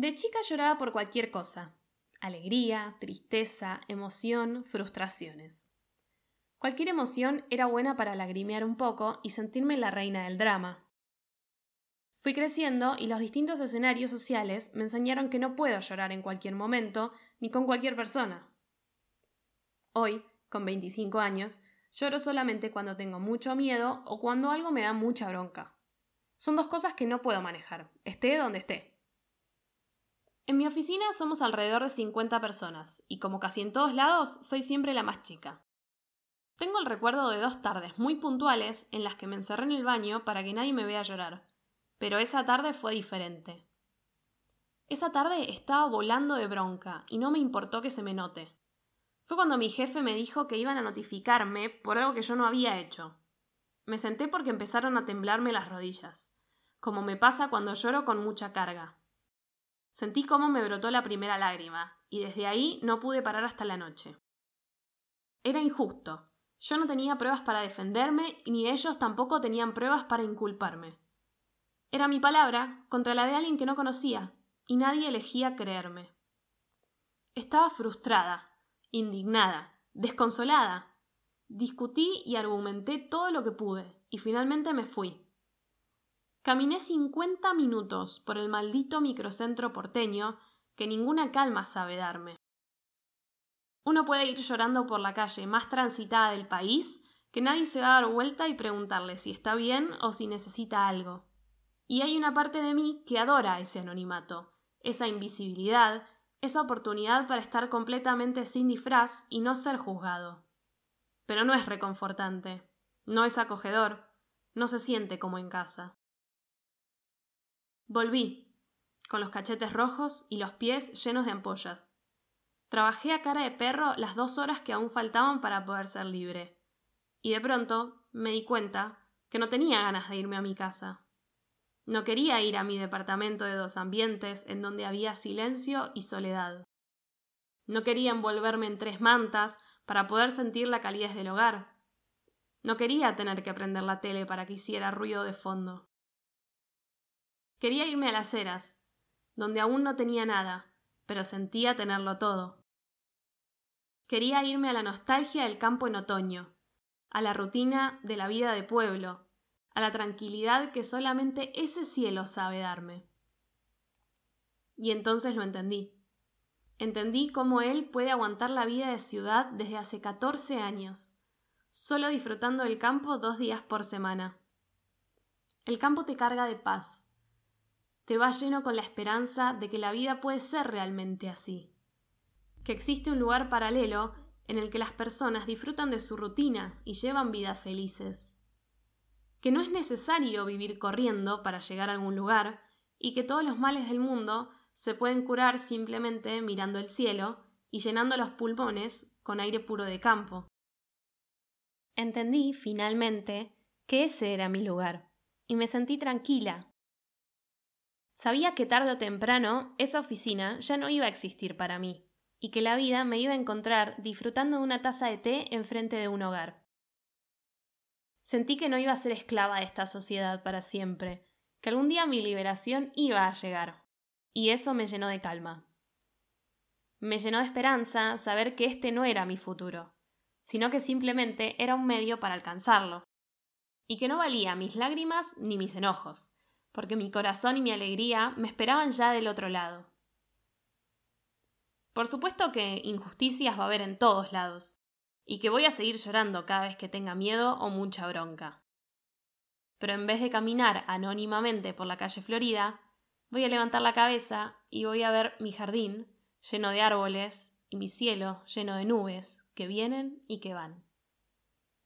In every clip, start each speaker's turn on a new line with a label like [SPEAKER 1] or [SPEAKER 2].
[SPEAKER 1] De chica lloraba por cualquier cosa. Alegría, tristeza, emoción, frustraciones. Cualquier emoción era buena para lagrimear un poco y sentirme la reina del drama. Fui creciendo y los distintos escenarios sociales me enseñaron que no puedo llorar en cualquier momento ni con cualquier persona. Hoy, con 25 años, lloro solamente cuando tengo mucho miedo o cuando algo me da mucha bronca. Son dos cosas que no puedo manejar, esté donde esté. En mi oficina somos alrededor de 50 personas, y como casi en todos lados, soy siempre la más chica. Tengo el recuerdo de dos tardes muy puntuales en las que me encerré en el baño para que nadie me vea llorar, pero esa tarde fue diferente. Esa tarde estaba volando de bronca y no me importó que se me note. Fue cuando mi jefe me dijo que iban a notificarme por algo que yo no había hecho. Me senté porque empezaron a temblarme las rodillas, como me pasa cuando lloro con mucha carga. Sentí cómo me brotó la primera lágrima, y desde ahí no pude parar hasta la noche. Era injusto. Yo no tenía pruebas para defenderme, ni ellos tampoco tenían pruebas para inculparme. Era mi palabra contra la de alguien que no conocía, y nadie elegía creerme. Estaba frustrada, indignada, desconsolada. Discutí y argumenté todo lo que pude, y finalmente me fui. Caminé cincuenta minutos por el maldito microcentro porteño que ninguna calma sabe darme. Uno puede ir llorando por la calle más transitada del país, que nadie se va a dar vuelta y preguntarle si está bien o si necesita algo. Y hay una parte de mí que adora ese anonimato, esa invisibilidad, esa oportunidad para estar completamente sin disfraz y no ser juzgado. Pero no es reconfortante, no es acogedor, no se siente como en casa. Volví, con los cachetes rojos y los pies llenos de ampollas. Trabajé a cara de perro las dos horas que aún faltaban para poder ser libre. Y de pronto me di cuenta que no tenía ganas de irme a mi casa. No quería ir a mi departamento de dos ambientes en donde había silencio y soledad. No quería envolverme en tres mantas para poder sentir la calidez del hogar. No quería tener que prender la tele para que hiciera ruido de fondo. Quería irme a las eras, donde aún no tenía nada, pero sentía tenerlo todo. Quería irme a la nostalgia del campo en otoño, a la rutina de la vida de pueblo, a la tranquilidad que solamente ese cielo sabe darme. Y entonces lo entendí. Entendí cómo él puede aguantar la vida de ciudad desde hace catorce años, solo disfrutando del campo dos días por semana. El campo te carga de paz, te va lleno con la esperanza de que la vida puede ser realmente así, que existe un lugar paralelo en el que las personas disfrutan de su rutina y llevan vidas felices que no es necesario vivir corriendo para llegar a algún lugar y que todos los males del mundo se pueden curar simplemente mirando el cielo y llenando los pulmones con aire puro de campo. Entendí, finalmente, que ese era mi lugar, y me sentí tranquila. Sabía que tarde o temprano esa oficina ya no iba a existir para mí, y que la vida me iba a encontrar disfrutando de una taza de té enfrente de un hogar. Sentí que no iba a ser esclava de esta sociedad para siempre, que algún día mi liberación iba a llegar, y eso me llenó de calma. Me llenó de esperanza saber que este no era mi futuro, sino que simplemente era un medio para alcanzarlo, y que no valía mis lágrimas ni mis enojos, porque mi corazón y mi alegría me esperaban ya del otro lado. Por supuesto que injusticias va a haber en todos lados, y que voy a seguir llorando cada vez que tenga miedo o mucha bronca. Pero en vez de caminar anónimamente por la calle Florida, voy a levantar la cabeza y voy a ver mi jardín lleno de árboles y mi cielo lleno de nubes que vienen y que van.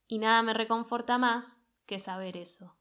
[SPEAKER 1] Y nada me reconforta más que saber eso.